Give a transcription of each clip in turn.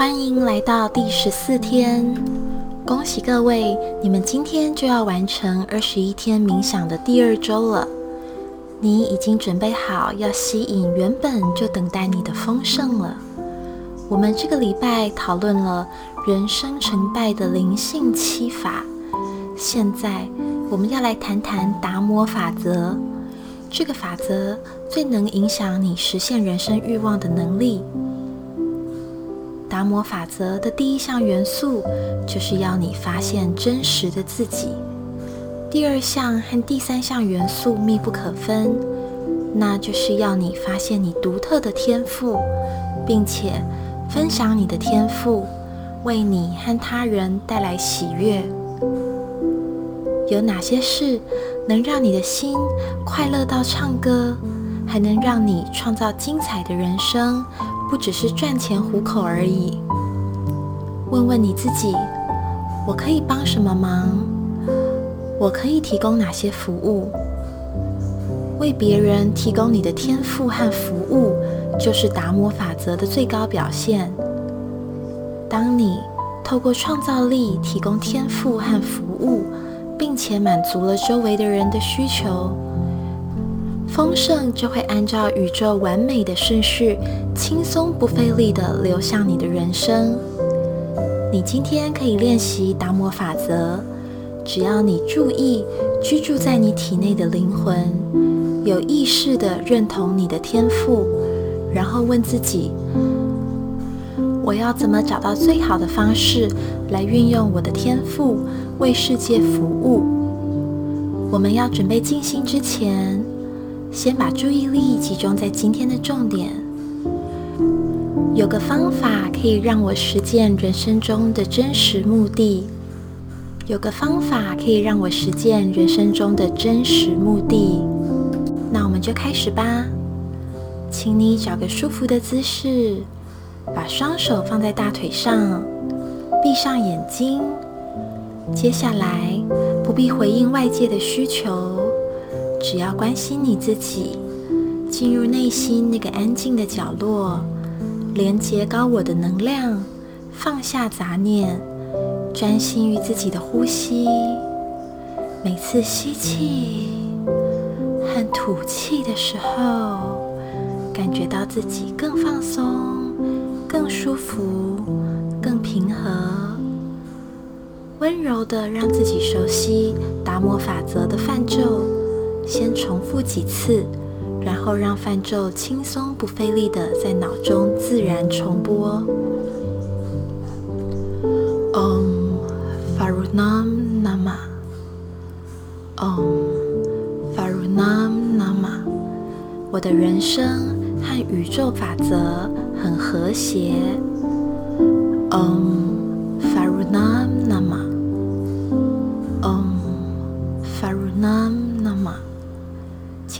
欢迎来到第十四天，恭喜各位，你们今天就要完成二十一天冥想的第二周了。你已经准备好要吸引原本就等待你的丰盛了。我们这个礼拜讨论了人生成败的灵性七法，现在我们要来谈谈达摩法则。这个法则最能影响你实现人生欲望的能力。达摩法则的第一项元素就是要你发现真实的自己。第二项和第三项元素密不可分，那就是要你发现你独特的天赋，并且分享你的天赋，为你和他人带来喜悦。有哪些事能让你的心快乐到唱歌，还能让你创造精彩的人生？不只是赚钱糊口而已。问问你自己：我可以帮什么忙？我可以提供哪些服务？为别人提供你的天赋和服务，就是达摩法则的最高表现。当你透过创造力提供天赋和服务，并且满足了周围的人的需求。丰盛就会按照宇宙完美的顺序，轻松不费力地流向你的人生。你今天可以练习达摩法则，只要你注意居住在你体内的灵魂，有意识地认同你的天赋，然后问自己：我要怎么找到最好的方式来运用我的天赋，为世界服务？我们要准备静心之前。先把注意力集中在今天的重点。有个方法可以让我实践人生中的真实目的。有个方法可以让我实践人生中的真实目的。那我们就开始吧。请你找个舒服的姿势，把双手放在大腿上，闭上眼睛。接下来，不必回应外界的需求。只要关心你自己，进入内心那个安静的角落，连接高我的能量，放下杂念，专心于自己的呼吸。每次吸气和吐气的时候，感觉到自己更放松、更舒服、更平和，温柔的让自己熟悉达摩法则的泛咒。先重复几次，然后让泛咒轻松不费力的在脑中自然重播。Om Farunam Nama。Om Farunam Nama。我的人生和宇宙法则很和谐。Om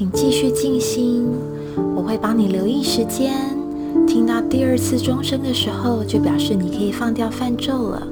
请继续静心，我会帮你留意时间。听到第二次钟声的时候，就表示你可以放掉泛咒了。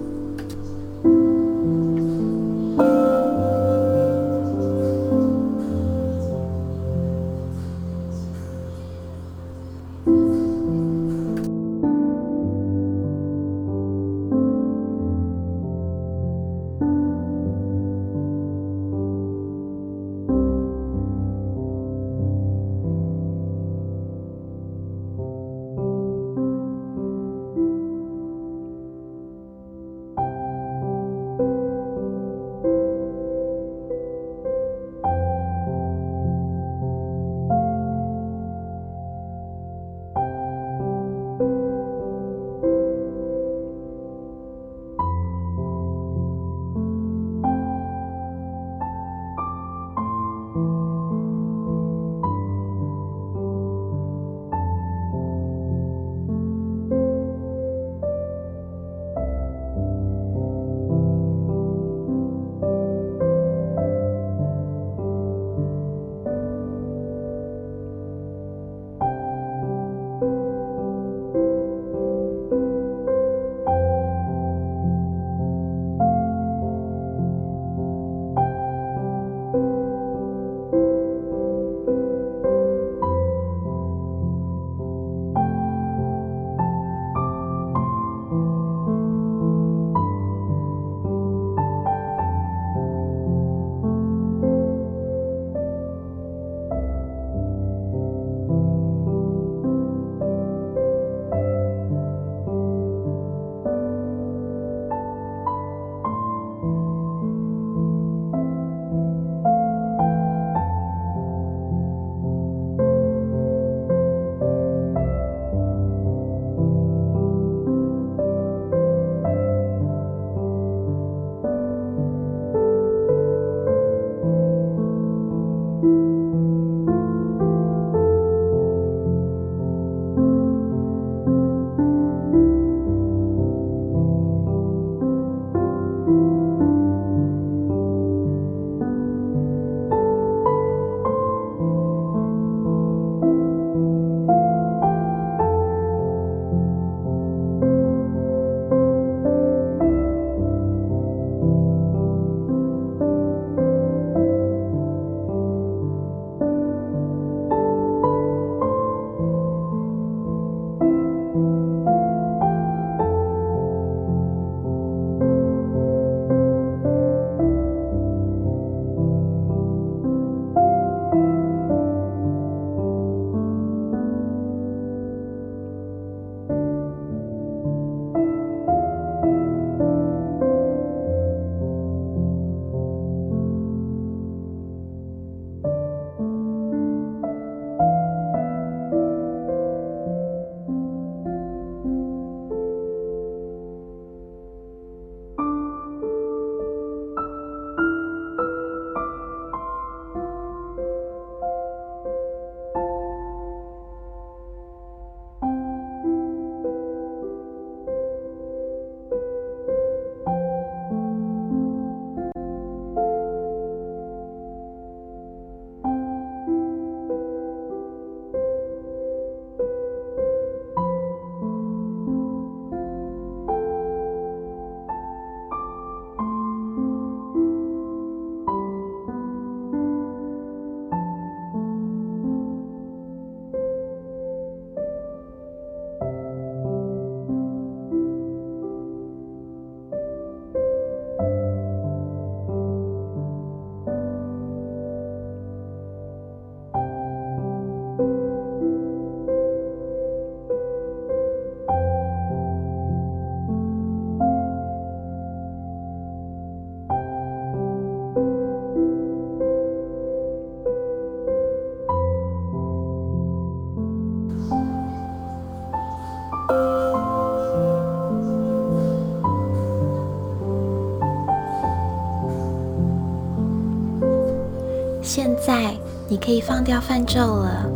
你可以放掉泛咒了，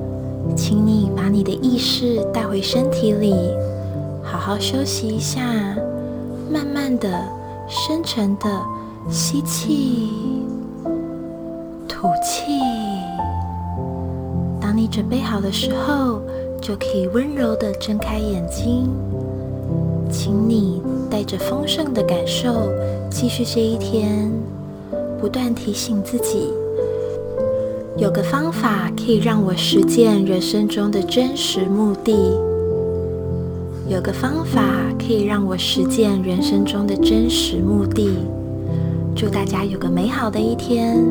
请你把你的意识带回身体里，好好休息一下，慢慢的、深沉的吸气，吐气。当你准备好的时候，就可以温柔的睁开眼睛。请你带着丰盛的感受继续这一天，不断提醒自己。有个方法可以让我实践人生中的真实目的。有个方法可以让我实践人生中的真实目的。祝大家有个美好的一天。